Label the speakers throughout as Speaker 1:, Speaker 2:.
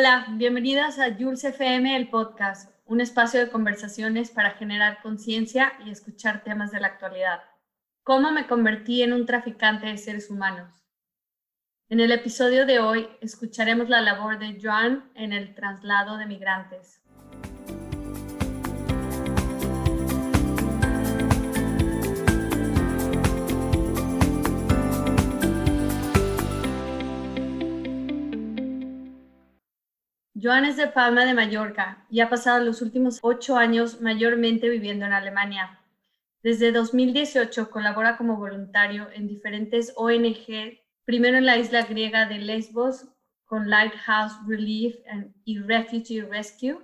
Speaker 1: Hola, bienvenidas a Jules FM, el podcast, un espacio de conversaciones para generar conciencia y escuchar temas de la actualidad. ¿Cómo me convertí en un traficante de seres humanos? En el episodio de hoy escucharemos la labor de Joan en el traslado de migrantes. Joan es de Palma de Mallorca y ha pasado los últimos ocho años mayormente viviendo en Alemania. Desde 2018 colabora como voluntario en diferentes ONG, primero en la isla griega de Lesbos con Lighthouse Relief y Refugee Rescue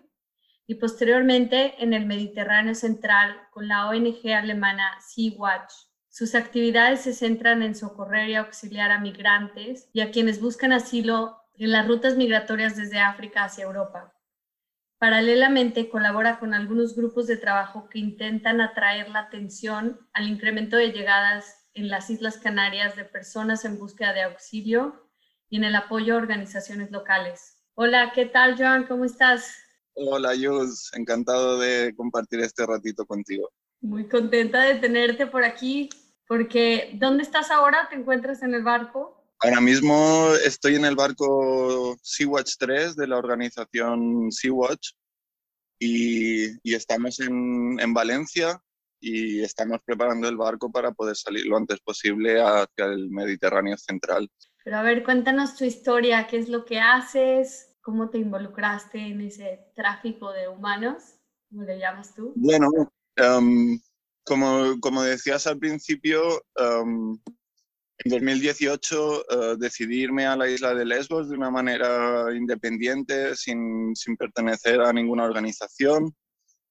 Speaker 1: y posteriormente en el Mediterráneo Central con la ONG alemana Sea-Watch. Sus actividades se centran en socorrer y auxiliar a migrantes y a quienes buscan asilo en las rutas migratorias desde África hacia Europa. Paralelamente, colabora con algunos grupos de trabajo que intentan atraer la atención al incremento de llegadas en las Islas Canarias de personas en búsqueda de auxilio y en el apoyo a organizaciones locales. Hola, ¿qué tal, Joan? ¿Cómo estás?
Speaker 2: Hola, Jus. Encantado de compartir este ratito contigo.
Speaker 1: Muy contenta de tenerte por aquí, porque ¿dónde estás ahora? ¿Te encuentras en el barco?
Speaker 2: Ahora mismo estoy en el barco Sea-Watch 3 de la organización Sea-Watch y, estamos en, en, Valencia y estamos preparando el barco para poder salir lo antes posible hacia el Mediterráneo central.
Speaker 1: Pero a ver, cuéntanos tu historia, qué es lo que haces, cómo te involucraste en ese tráfico de humanos, ¿cómo le llamas tú?
Speaker 2: Bueno, em, como, como, decías al principio, um, en 2018 uh, decidí irme a la isla de Lesbos de una manera independiente, sin, sin, pertenecer a ninguna organización,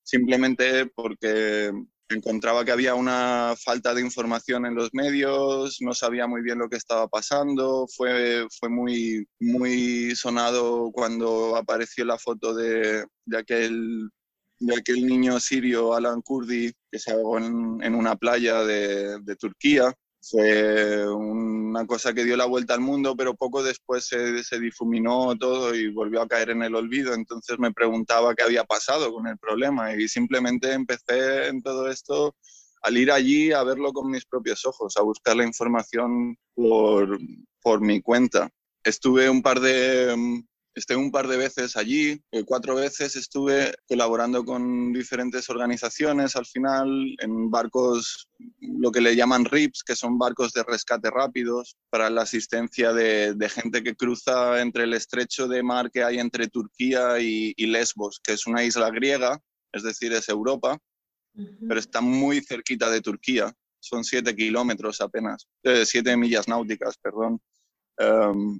Speaker 2: simplemente porque encontraba que había una falta de información en los medios, no sabía muy bien lo que estaba pasando, fue, fue muy, muy sonado cuando apareció la foto de, de aquel de aquel niño sirio, Alan Kurdi, que se ahogó en, en una playa de, de Turquía fue una cosa que dio la vuelta al mundo, pero poco después se, difuminó todo y volvió a caer en el olvido. Entonces me preguntaba qué había pasado con el problema y simplemente empecé en todo esto al ir allí a verlo con mis propios ojos, a buscar la información por, por mi cuenta. Estuve un par de, Estuve un par de veces allí, eh, cuatro veces estuve colaborando con diferentes organizaciones al final en barcos, lo que le llaman RIPS, que son barcos de rescate rápidos para la asistencia de, gente que cruza entre el estrecho de mar que hay entre Turquía y, Lesbos, que es una isla griega, es decir, es Europa, pero está muy cerquita de Turquía. Son siete kilómetros apenas, eh, siete millas náuticas, perdón. Em,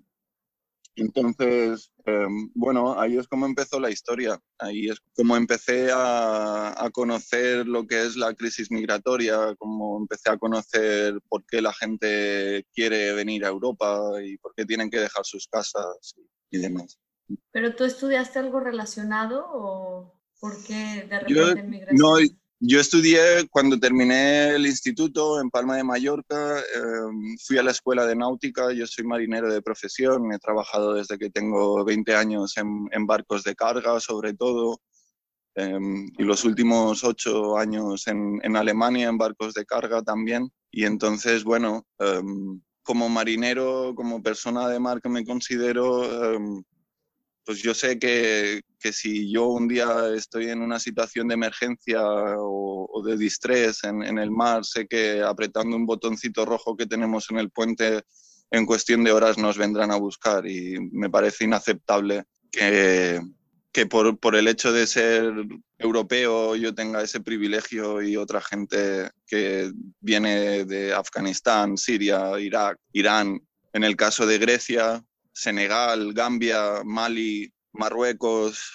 Speaker 2: entonces, em, bueno, ahí es como empezó la historia, ahí es como empecé a, conocer lo que es la crisis migratoria, como empecé a conocer por qué la gente quiere venir a Europa y por qué tienen que dejar sus casas y, demás.
Speaker 1: ¿Pero tú estudiaste algo relacionado o por qué de repente migración? No,
Speaker 2: yo estudié cuando terminé el instituto en Palma de Mallorca, em, fui a la escuela de náutica, yo soy marinero de profesión, he trabajado desde que tengo 20 años en, barcos de carga sobre todo, em, y los últimos 8 años en, en, Alemania en barcos de carga también. Y entonces, bueno, em, como marinero, como persona de mar que me considero, pues yo sé que, que, si yo un día estoy en una situación de emergencia o, de distrés en, en, el mar, sé que apretando un botoncito rojo que tenemos en el puente, en cuestión de horas nos vendrán a buscar y me parece inaceptable que, que por, por el hecho de ser europeo yo tenga ese privilegio y otra gente que viene de Afganistán, Siria, Irak, Irán. En el caso de Grecia, Senegal, Gambia, Mali, Marruecos,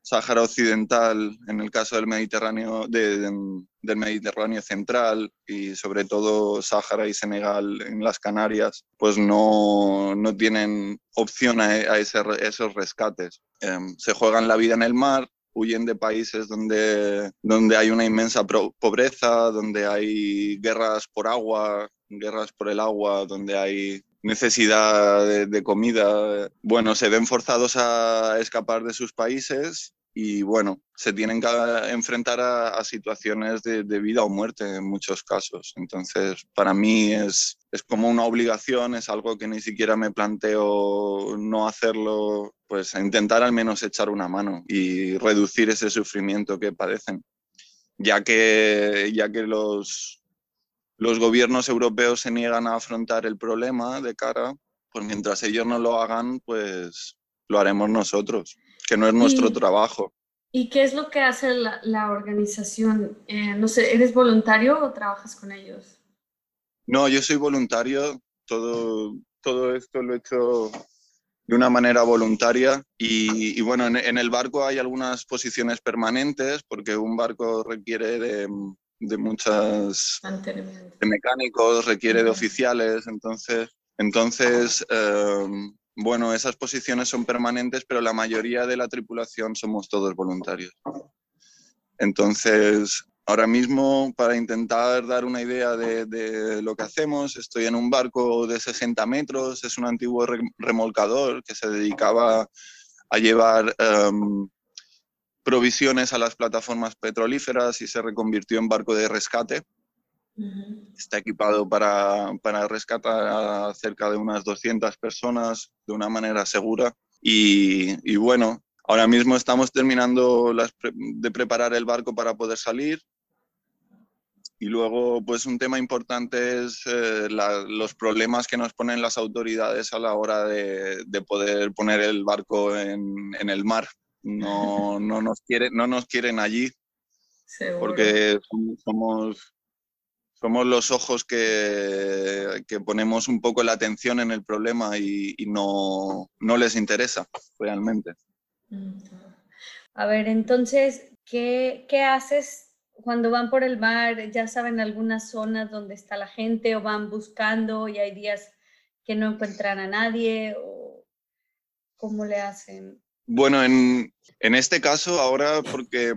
Speaker 2: Sáhara Occidental, en el caso del Mediterráneo, del Mediterráneo Central y sobre todo Sáhara y Senegal en las Canarias, pues no, no tienen opción a, esos rescates. Em, se juegan la vida en el mar, huyen de países donde, donde hay una inmensa pobreza, donde hay guerras por agua, guerras por el agua, donde hay necesidad de, comida, bueno, se ven forzados a escapar de sus países y bueno, se tienen que enfrentar a, situaciones de, vida o muerte en muchos casos. Entonces, para mí es, es como una obligación, es algo que ni siquiera me planteo no hacerlo, pues intentar al menos echar una mano y reducir ese sufrimiento que padecen, ya que, ya que los, los gobiernos europeos se niegan a afrontar el problema de cara, pues mientras ellos no lo hagan, pues lo haremos nosotros que no es nuestro trabajo.
Speaker 1: ¿Y qué es lo que hace la, organización? Eh, no sé, ¿eres voluntario o trabajas con ellos?
Speaker 2: No, yo soy voluntario. Todo, todo esto lo he hecho de una manera voluntaria y, bueno, en, el barco hay algunas posiciones permanentes porque un barco requiere de, de muchas de mecánicos, requiere de oficiales, entonces, entonces eh, bueno, esas posiciones son permanentes, pero la mayoría de la tripulación somos todos voluntarios. Entonces, ahora mismo, para intentar dar una idea de, lo que hacemos, estoy en un barco de 60 metros, es un antiguo remolcador que se dedicaba a llevar em, provisiones a las plataformas petrolíferas y se reconvirtió en barco de rescate. Está equipado para, para, rescatar a cerca de unas 200 personas de una manera segura. Y, y bueno, ahora mismo estamos terminando las de preparar el barco para poder salir. Y luego, pues un tema importante es eh, los problemas que nos ponen las autoridades a la hora de, de poder poner el barco en, en el mar. No, no, nos quieren, no nos quieren allí porque somos somos los ojos que, que, ponemos un poco la atención en el problema y, no, no, les interesa realmente.
Speaker 1: A ver, entonces, ¿qué, ¿qué, haces cuando van por el mar? ¿Ya saben algunas zonas donde está la gente o van buscando y hay días que no encuentran a nadie? O ¿Cómo le hacen?
Speaker 2: Bueno, en, en este caso ahora, porque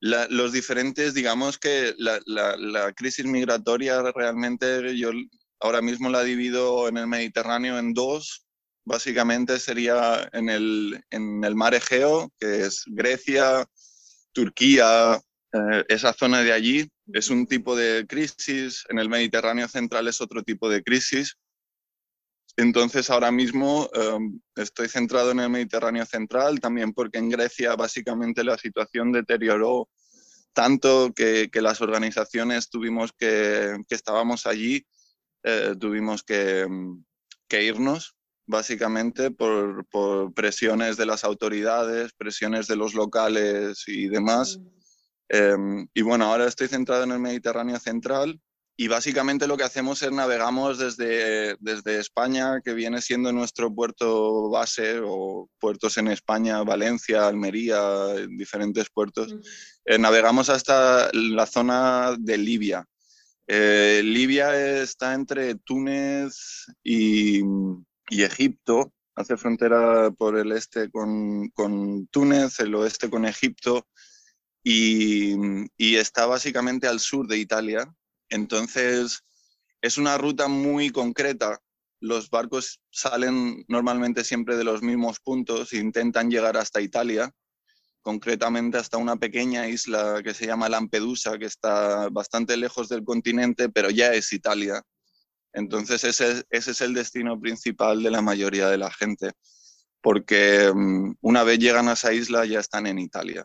Speaker 2: los diferentes, digamos que la, la, crisis migratoria realmente yo ahora mismo la divido en el Mediterráneo en dos. Básicamente sería en el, en el mar Egeo, que es Grecia, Turquía, eh, esa zona de allí. Es un tipo de crisis. En el Mediterráneo central es otro tipo de crisis. Entonces ahora mismo em, estoy centrado en el Mediterráneo central, también porque en Grecia básicamente la situación deterioró tanto que, las organizaciones tuvimos que, que estábamos allí, eh, tuvimos que, que, irnos básicamente por, por, presiones de las autoridades, presiones de los locales y demás. Em, y bueno, ahora estoy centrado en el Mediterráneo central y básicamente lo que hacemos es navegamos desde, desde España, que viene siendo nuestro puerto base, o puertos en España, Valencia, Almería, diferentes puertos. Eh, navegamos hasta la zona de Libia. Eh, Libia está entre Túnez y, y, Egipto, hace frontera por el este con, con Túnez, el oeste con Egipto, y, y está básicamente al sur de Italia, entonces, es una ruta muy concreta. Los barcos salen normalmente siempre de los mismos puntos e intentan llegar hasta Italia, concretamente hasta una pequeña isla que se llama Lampedusa, que está bastante lejos del continente, pero ya es Italia. Entonces ese, es el destino principal de la mayoría de la gente, porque mm, una vez llegan a esa isla ya están en Italia.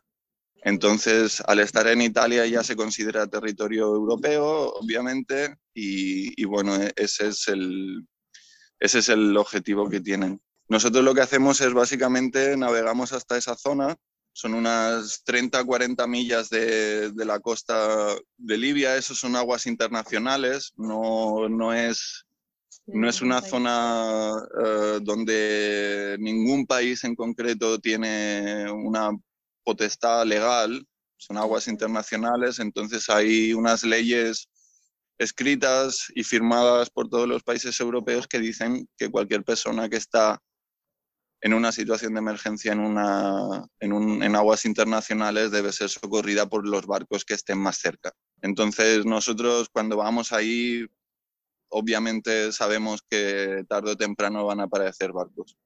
Speaker 2: Entonces, al estar en Italia ya se considera territorio europeo, obviamente, y, bueno, e, ese es, el, ese es el objetivo que tienen. Nosotros lo que hacemos es básicamente navegamos hasta esa zona, son unas 30, 40 millas de, de la costa de Libia, esos son aguas internacionales, no, no es no es una zona eh, donde ningún país en concreto tiene una potestad legal, son aguas internacionales, entonces hay unas leyes escritas y firmadas por todos los países europeos que dicen que cualquier persona que está en una situación de emergencia en, una, en, en, aguas internacionales debe ser socorrida por los barcos que estén más cerca. Entonces nosotros cuando vamos ahí obviamente sabemos que tarde o temprano van a aparecer barcos.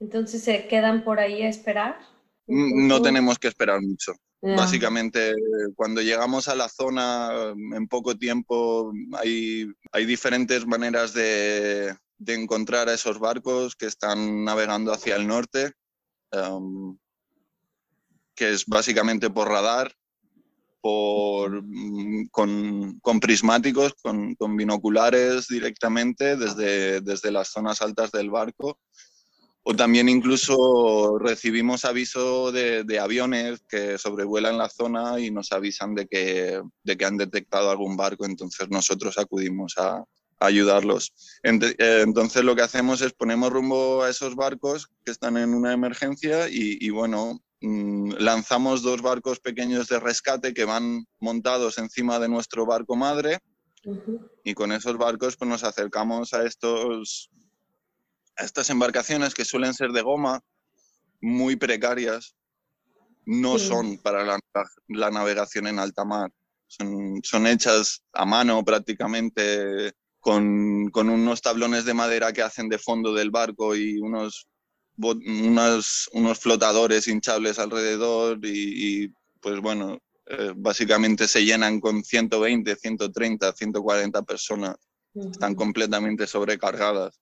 Speaker 1: Entonces se quedan por ahí a esperar.
Speaker 2: No tenemos que esperar mucho. Básicamente, cuando llegamos a la zona, en poco tiempo hay, hay diferentes maneras de, de, encontrar a esos barcos que están navegando hacia el norte, em, que es básicamente por radar, por, mm, con, con prismáticos, con, con, binoculares directamente desde, desde las zonas altas del barco o también incluso recibimos aviso de, aviones que sobrevuelan la zona y nos avisan de que, de que han detectado algún barco, entonces nosotros acudimos a, ayudarlos. Eh, entonces lo que hacemos es ponemos rumbo a esos barcos que están en una emergencia y, bueno, mm, lanzamos dos barcos pequeños de rescate que van montados encima de nuestro barco madre y con esos barcos pues nos acercamos a estos estas embarcaciones que suelen ser de goma, muy precarias, no son para la, navegación en alta mar. Son, hechas a mano prácticamente con, unos tablones de madera que hacen de fondo del barco y unos, unos, unos flotadores hinchables alrededor y, pues bueno, eh, básicamente se llenan con 120, 130, 140 personas. Están completamente sobrecargadas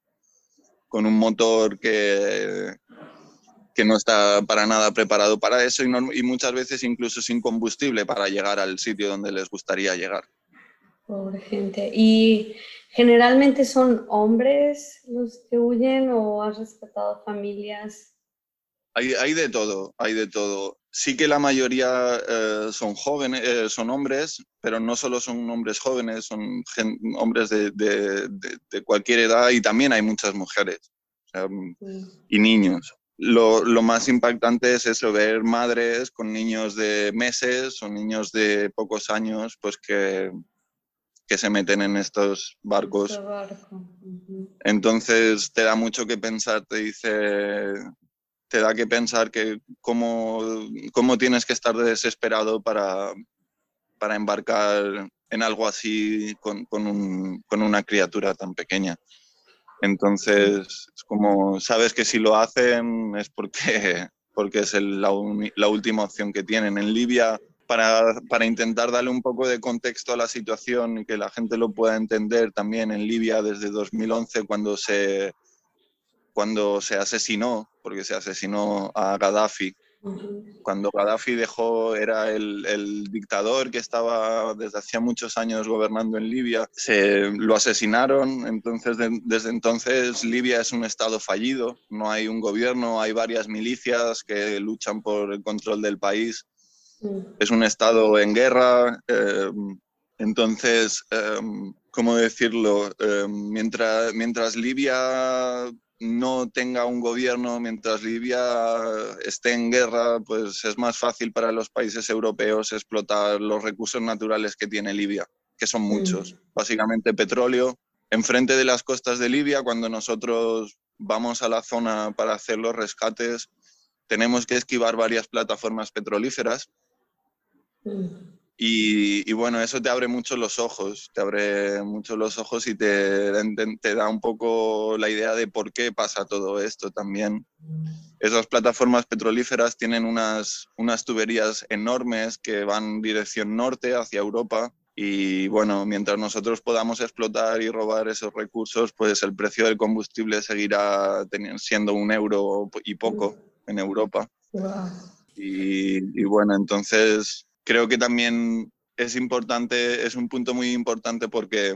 Speaker 2: con un motor que, que no está para nada preparado para eso y, muchas veces incluso sin combustible para llegar al sitio donde les gustaría llegar.
Speaker 1: Pobre gente. ¿Y generalmente son hombres los que huyen o has respetado familias?
Speaker 2: Hay, hay de todo, hay de todo sí que la mayoría eh, son jóvenes, eh, son hombres, pero no solo son hombres jóvenes, son hombres de, cualquier edad y también hay muchas mujeres y niños. Lo, más impactante es eso, ver madres con niños de meses o niños de pocos años, pues que, que se meten en estos barcos. Entonces te da mucho que pensar, te dice, te da que pensar que cómo, cómo tienes que estar desesperado para, para embarcar en algo así con, con, un, con, una criatura tan pequeña. Entonces, es como, sabes que si lo hacen es porque, porque es la, la, última opción que tienen. En Libia, para, para, intentar darle un poco de contexto a la situación y que la gente lo pueda entender, también en Libia desde 2011, cuando se, cuando se asesinó, porque se asesinó a Gaddafi. Cuando Gaddafi dejó, era el, dictador que estaba desde hacía muchos años gobernando en Libia, se lo asesinaron, entonces desde entonces Libia es un estado fallido, no hay un gobierno, hay varias milicias que luchan por el control del país, es un estado en guerra, eh, entonces, eh, ¿cómo decirlo? Eh, mientras, mientras Libia no tenga un gobierno mientras Libia esté en guerra, pues es más fácil para los países europeos explotar los recursos naturales que tiene Libia, que son muchos. Básicamente petróleo. Enfrente de las costas de Libia, cuando nosotros vamos a la zona para hacer los rescates, tenemos que esquivar varias plataformas petrolíferas. Y, bueno, eso te abre mucho los ojos, te abre mucho los ojos y te, te, da un poco la idea de por qué pasa todo esto también. Esas plataformas petrolíferas tienen unas, unas tuberías enormes que van dirección norte hacia Europa y bueno, mientras nosotros podamos explotar y robar esos recursos, pues el precio del combustible seguirá siendo un euro y poco en Europa. Y, y bueno, entonces creo que también es importante, es un punto muy importante porque,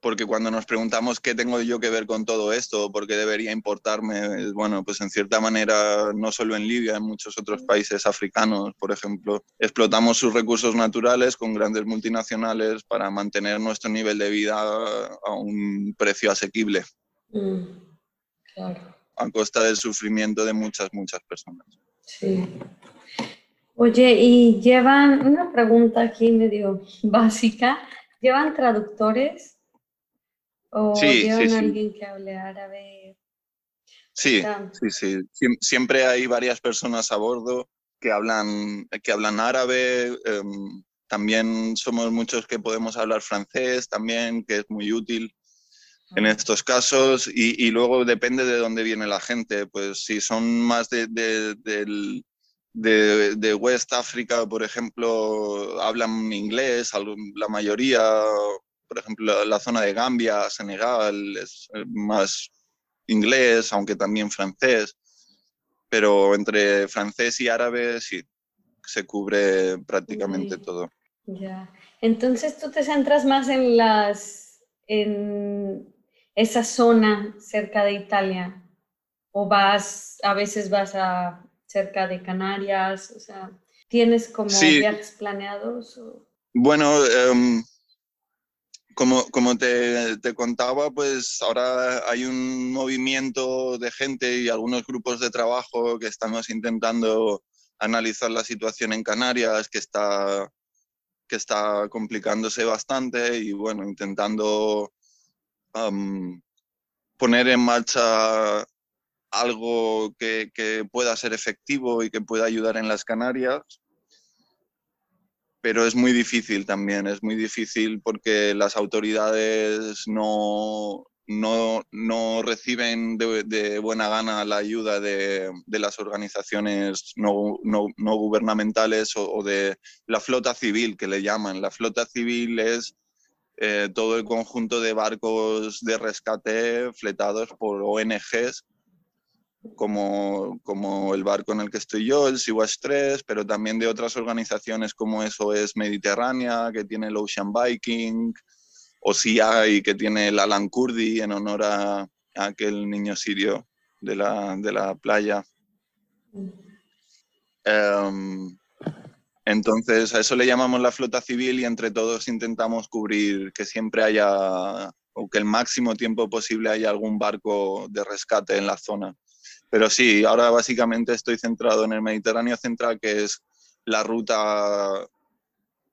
Speaker 2: porque cuando nos preguntamos qué tengo yo que ver con todo esto, por qué debería importarme, bueno, pues en cierta manera, no solo en Libia, en muchos otros países africanos, por ejemplo, explotamos sus recursos naturales con grandes multinacionales para mantener nuestro nivel de vida a un precio asequible. Mm, a costa del sufrimiento de muchas, muchas personas.
Speaker 1: Sí. Oye, y llevan una pregunta aquí medio básica. ¿Llevan traductores? ¿O llevan alguien que hable árabe?
Speaker 2: Sí, sí, sí. Siempre hay varias personas a bordo que hablan, que hablan árabe. Em, también somos muchos que podemos hablar francés también, que es muy útil en estos casos y, luego depende de dónde viene la gente, pues si son más de, de, West África, por ejemplo, hablan inglés, la mayoría, por ejemplo, la zona de Gambia, Senegal, es más inglés, aunque también francés, pero entre francés y árabe sí, se cubre prácticamente todo.
Speaker 1: Ya. Entonces tú te centras más en las en esa zona cerca de Italia o vas a veces vas a cerca de Canarias, o sea, tienes como viajes planeados
Speaker 2: Bueno, em, como, como te, te, contaba, pues ahora hay un movimiento de gente y algunos grupos de trabajo que estamos intentando analizar la situación en Canarias, que está, que está complicándose bastante y bueno, intentando poner en marcha algo que, pueda ser efectivo y que pueda ayudar en las Canarias. Pero es muy difícil también, es muy difícil porque las autoridades no, no, no reciben de, buena gana la ayuda de, de las organizaciones no, no, no gubernamentales o, o, de la flota civil, que le llaman. La flota civil es eh, todo el conjunto de barcos de rescate fletados por ONGs, como, como el barco en el que estoy yo, el Sea-Watch 3, pero también de otras organizaciones como eso es Mediterránea, que tiene el Ocean Viking, o hay que tiene el Alan Kurdi en honor a, aquel niño sirio de la, de la playa. Um, entonces, a eso le llamamos la flota civil y entre todos intentamos cubrir que siempre haya, o que el máximo tiempo posible haya algún barco de rescate en la zona. Pero sí, ahora básicamente estoy centrado en el Mediterráneo central, que es la ruta,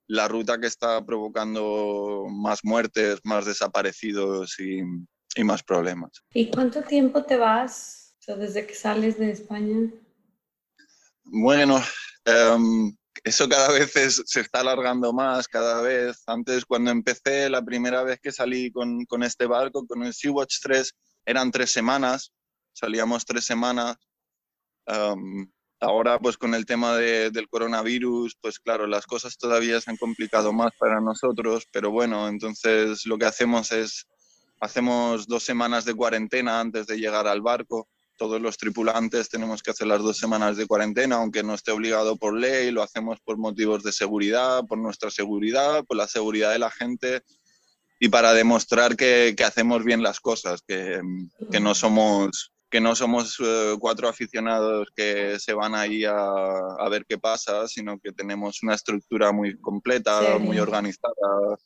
Speaker 2: la ruta que está provocando más muertes, más desaparecidos y, y más problemas.
Speaker 1: ¿Y cuánto tiempo te vas desde que sales de España?
Speaker 2: Bueno, um, eso cada vez se está alargando más, cada vez. Antes, cuando empecé, la primera vez que salí con, con este barco, con el Sea-Watch 3, eran tres semanas, salíamos tres semanas. ahora, pues con el tema de, del coronavirus, pues claro, las cosas todavía se han complicado más para nosotros, pero bueno, entonces lo que hacemos es, hacemos dos semanas de cuarentena antes de llegar al barco todos los tripulantes tenemos que hacer las dos semanas de cuarentena, aunque no esté obligado por ley, lo hacemos por motivos de seguridad, por nuestra seguridad, por la seguridad de la gente y para demostrar que, que hacemos bien las cosas, que, que no somos que no somos eh, cuatro aficionados que se van ahí a, a, ver qué pasa, sino que tenemos una estructura muy completa, muy organizada,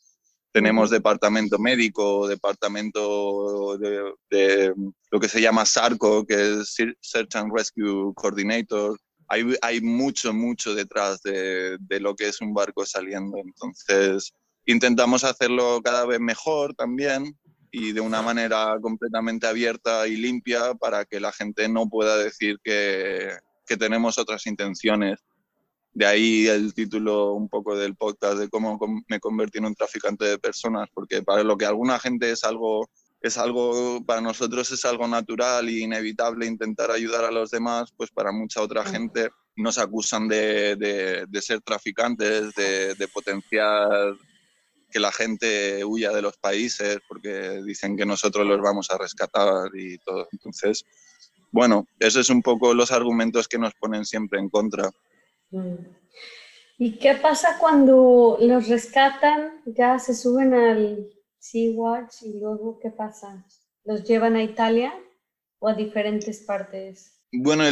Speaker 2: tenemos departamento médico, departamento de, lo que se llama SARCO, que es Search and Rescue Coordinator. Hay, hay mucho, mucho detrás de, de, lo que es un barco saliendo. Entonces, intentamos hacerlo cada vez mejor también y de una manera completamente abierta y limpia para que la gente no pueda decir que, que tenemos otras intenciones. De ahí el título un poco del podcast de cómo me convertí en un traficante de personas, porque para lo que alguna gente es algo, es algo, para nosotros es algo natural e inevitable intentar ayudar a los demás, pues para mucha otra gente nos acusan de, de, ser traficantes, de, de potenciar que la gente huya de los países porque dicen que nosotros los vamos a rescatar y todo. Entonces, bueno, esos es un poco los argumentos que nos ponen siempre en contra.
Speaker 1: Mm. ¿Y qué pasa cuando los rescatan, ya se suben al Sea-Watch y luego qué pasa? ¿Los llevan a Italia o a diferentes partes?
Speaker 2: Bueno,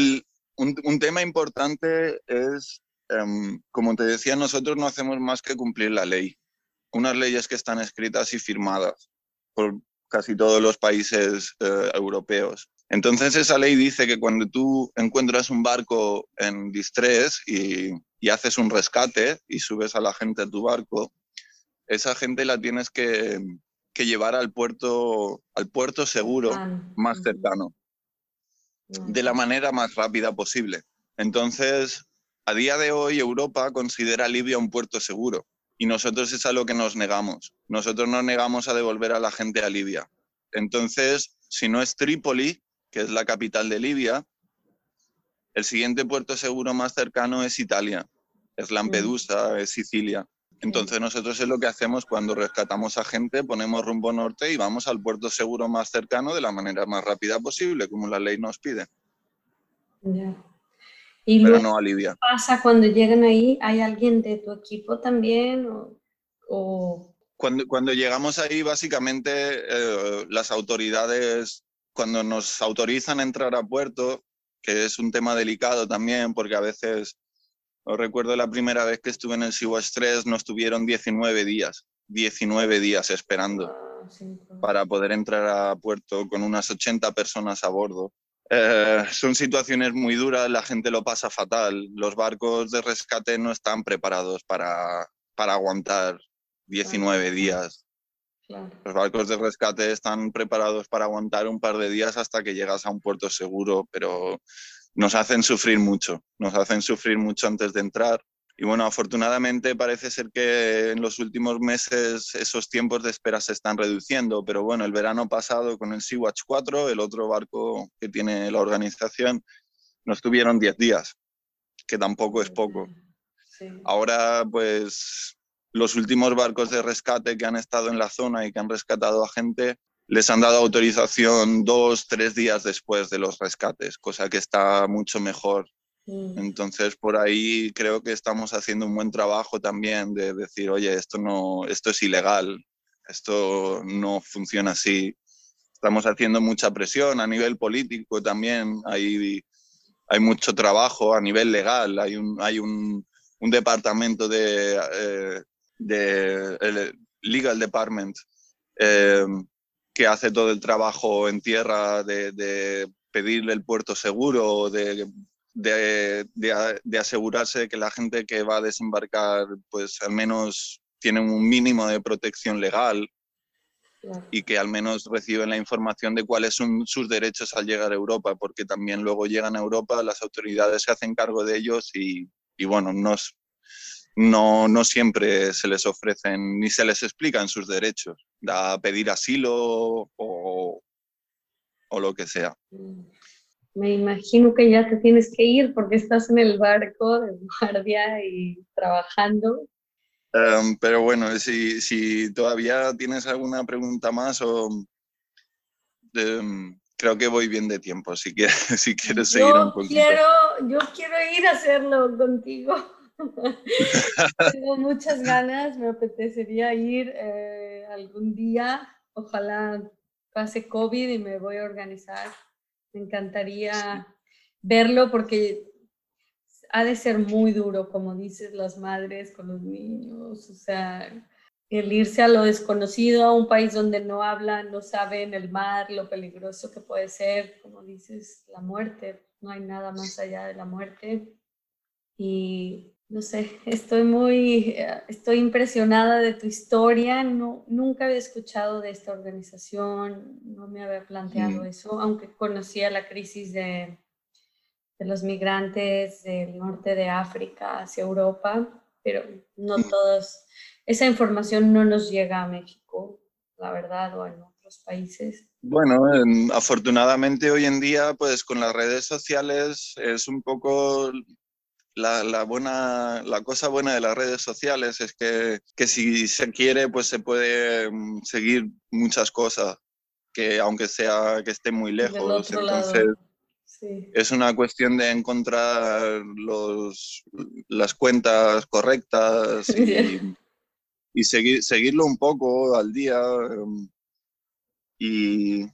Speaker 2: un, tema importante es, em, como te decía, nosotros no hacemos más que cumplir la ley. Unas leyes que están escritas y firmadas por casi todos los países eh, europeos. Entonces esa ley dice que cuando tú encuentras un barco en distrés y, haces un rescate y subes a la gente a tu barco, esa gente la tienes que, llevar al puerto, al puerto seguro más cercano, de la manera más rápida posible. Entonces, a día de hoy Europa considera Libia un puerto seguro, y nosotros es a lo que nos negamos. Nosotros nos negamos a devolver a la gente a Libia. Entonces, si no es Trípoli, que es la capital de Libia, el siguiente puerto seguro más cercano es Italia, es Lampedusa, es Sicilia. Entonces nosotros es lo que hacemos cuando rescatamos a gente, ponemos rumbo norte y vamos al puerto seguro más cercano de la manera más rápida posible, como la ley nos pide.
Speaker 1: ¿Y Pero no Libia. pasa cuando llegan ahí? ¿Hay alguien de tu equipo también? O,
Speaker 2: Cuando, cuando llegamos ahí, básicamente eh, las autoridades, cuando nos autorizan a entrar a puerto, que es un tema delicado también, porque a veces, os recuerdo la primera vez que estuve en el Sea-Watch 3, nos tuvieron 19 días, 19 días esperando ah, para poder entrar a puerto con unas 80 personas a bordo. Eh, son situaciones muy duras, la gente lo pasa fatal. Los barcos de rescate no están preparados para, para aguantar 19 días. Los barcos de rescate están preparados para aguantar un par de días hasta que llegas a un puerto seguro, pero nos hacen sufrir mucho, nos hacen sufrir mucho antes de entrar. Y bueno, afortunadamente parece ser que en los últimos meses esos tiempos de espera se están reduciendo, pero bueno, el verano pasado con el Sea-Watch 4, el otro barco que tiene la organización, nos tuvieron 10 días, que tampoco es poco. Ahora, pues, los últimos barcos de rescate que han estado en la zona y que han rescatado a gente, les han dado autorización dos, tres días después de los rescates, cosa que está mucho mejor Mm. Entonces, por ahí creo que estamos haciendo un buen trabajo también de decir, oye, esto, no, esto es ilegal, esto no funciona así. Estamos haciendo mucha presión a nivel político también, hay, hay mucho trabajo a nivel legal, hay un, hay un, un departamento de, eh, de Legal Department eh, que hace todo el trabajo en tierra de, de pedirle el puerto seguro, de de, de, asegurarse de que la gente que va a desembarcar, pues al menos tiene un mínimo de protección legal y que al menos reciben la información de cuáles son sus derechos al llegar a Europa, porque también luego llegan a Europa, las autoridades se hacen cargo de ellos y, y bueno, no, no, no siempre se les ofrecen ni se les explican sus derechos, a pedir asilo o, o lo que sea. Mm
Speaker 1: me imagino que ya te tienes que ir porque estás en el barco de guardia y trabajando.
Speaker 2: Em, pero bueno, si, si, todavía tienes alguna pregunta más o em, creo que voy bien de tiempo, si quieres, si quieres seguir un poquito.
Speaker 1: Quiero, yo quiero ir a hacerlo contigo. Tengo muchas ganas, me apetecería ir eh, algún día, ojalá pase COVID y me voy a organizar me encantaría verlo porque ha de ser muy duro, como dices, las madres con los niños, o sea, el irse a lo desconocido, a un país donde no hablan, no saben el mar, lo peligroso que puede ser, como dices, la muerte, no hay nada más allá de la muerte. Y no sé, estoy muy, eh, estoy impresionada de tu historia. No, nunca había escuchado de esta organización, no me había planteado eso, aunque conocía la crisis de, de, los migrantes del norte de África hacia Europa, pero no todos, esa información no nos llega a México, la verdad, o en otros países.
Speaker 2: Bueno, afortunadamente hoy en día, pues con las redes sociales es un poco la, buena, la cosa buena de las redes sociales es que, que, si se quiere, pues se puede mm, seguir muchas cosas, que aunque sea que esté muy lejos. Entonces, es una cuestión de encontrar los, las cuentas correctas y, y seguir, seguirlo un poco al día. Em, y,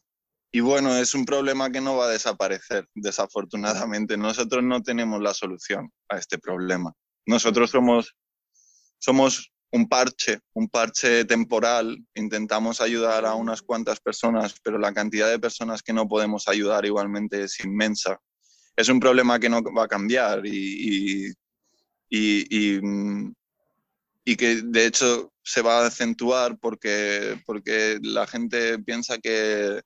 Speaker 2: y bueno, es un problema que no va a desaparecer, desafortunadamente. Nosotros no tenemos la solución a este problema. Nosotros somos, somos un parche, un parche temporal. Intentamos ayudar a unas cuantas personas, pero la cantidad de personas que no podemos ayudar igualmente es inmensa. Es un problema que no va a cambiar y, y, y, y que de hecho se va a acentuar porque, porque la gente piensa que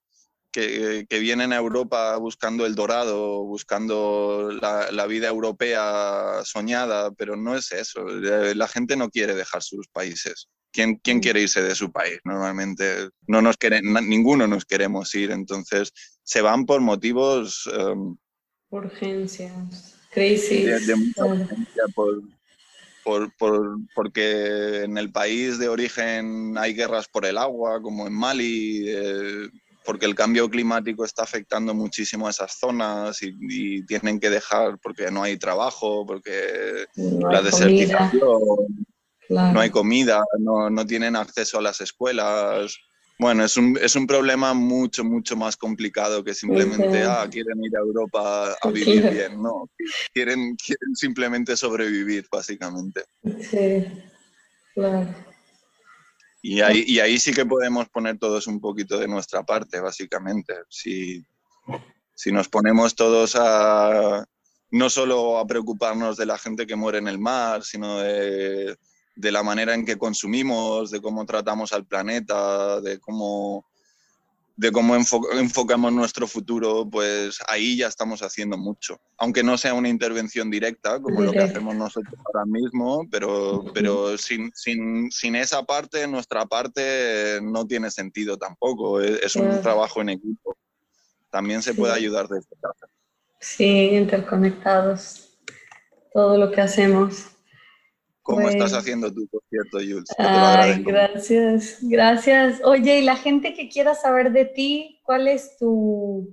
Speaker 2: que, vienen a Europa buscando el dorado, buscando la, vida europea soñada, pero no es eso. La gente no quiere dejar sus países. ¿Quién, quién mm. quiere irse de su país? Normalmente no nos ninguno nos queremos ir, entonces se van por motivos...
Speaker 1: Um, Urgencias, crisis. De, mucha urgencia,
Speaker 2: por, por, porque en el país de origen hay guerras por el agua, como en Mali, eh, porque el cambio climático está afectando muchísimo a esas zonas y, tienen que dejar porque no hay trabajo, porque la desertización, no hay comida, no, no, tienen acceso a las escuelas. Bueno, es un, es un problema mucho, mucho más complicado que simplemente, ah, quieren ir a Europa a vivir bien, no, quieren, quieren simplemente sobrevivir, básicamente. Sí, claro. Y ahí, y ahí sí que podemos poner todos un poquito de nuestra parte, básicamente. Si, si nos ponemos todos a no solo a preocuparnos de la gente que muere en el mar, sino de, de la manera en que consumimos, de cómo tratamos al planeta, de cómo de cómo enfocamos nuestro futuro, pues ahí ya estamos haciendo mucho. Aunque no sea una intervención directa, como lo que hacemos nosotros ahora mismo, pero, pero sin, sin, sin, esa parte, nuestra parte no tiene sentido tampoco. Es, un trabajo en equipo. También se puede ayudar desde casa.
Speaker 1: Sí, interconectados. Todo lo que hacemos.
Speaker 2: ¿Cómo estás haciendo tú, por cierto, Jules?
Speaker 1: Ay, gracias, gracias. Oye, y la gente que quiera saber de ti, ¿cuál es tu,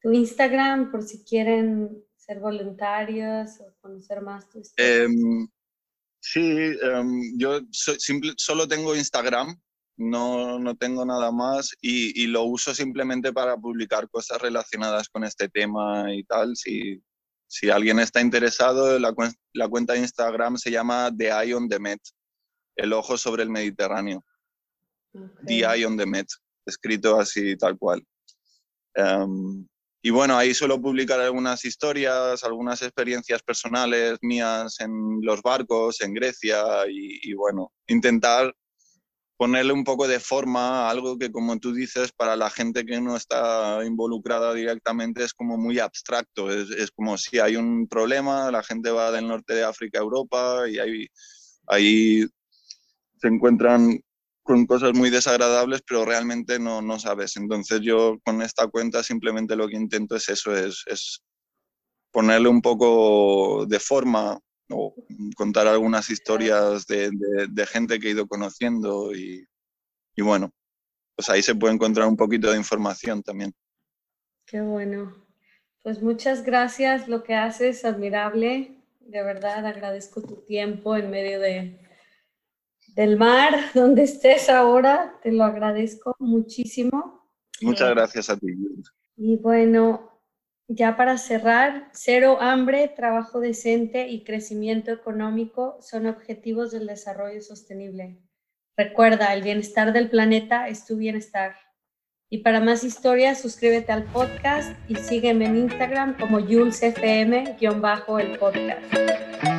Speaker 1: tu Instagram por si quieren ser voluntarios o conocer más tu historia?
Speaker 2: Em, sí, em, yo solo tengo Instagram, no, no tengo nada más y, y, lo uso simplemente para publicar cosas relacionadas con este tema y tal. Si, si alguien está interesado, la, la, cuenta de Instagram se llama The Eye on the Met, el ojo sobre el Mediterráneo. The Eye on the Met, escrito así tal cual. Em, y bueno, ahí suelo publicar algunas historias, algunas experiencias personales mías en los barcos, en Grecia, y, y bueno, intentar ponerle un poco de forma a algo que, como tú dices, para la gente que no está involucrada directamente es como muy abstracto. Es, es como si hay un problema, la gente va del norte de África a Europa y ahí, ahí se encuentran con cosas muy desagradables, pero realmente no, no sabes. Entonces yo con esta cuenta simplemente lo que intento es eso, es, es ponerle un poco de forma o contar algunas historias de, de, gente que he ido conociendo y, y, bueno, pues ahí se puede encontrar un poquito de información también.
Speaker 1: Qué bueno. Pues muchas gracias, lo que haces es admirable. De verdad agradezco tu tiempo en medio de, del mar, donde estés ahora. Te lo agradezco muchísimo.
Speaker 2: Muchas gracias a ti.
Speaker 1: Y bueno, ya para cerrar, cero hambre, trabajo decente y crecimiento económico son objetivos del desarrollo sostenible. Recuerda, el bienestar del planeta es tu bienestar. Y para más historias, suscríbete al podcast y sígueme en Instagram como JulesFM-el podcast.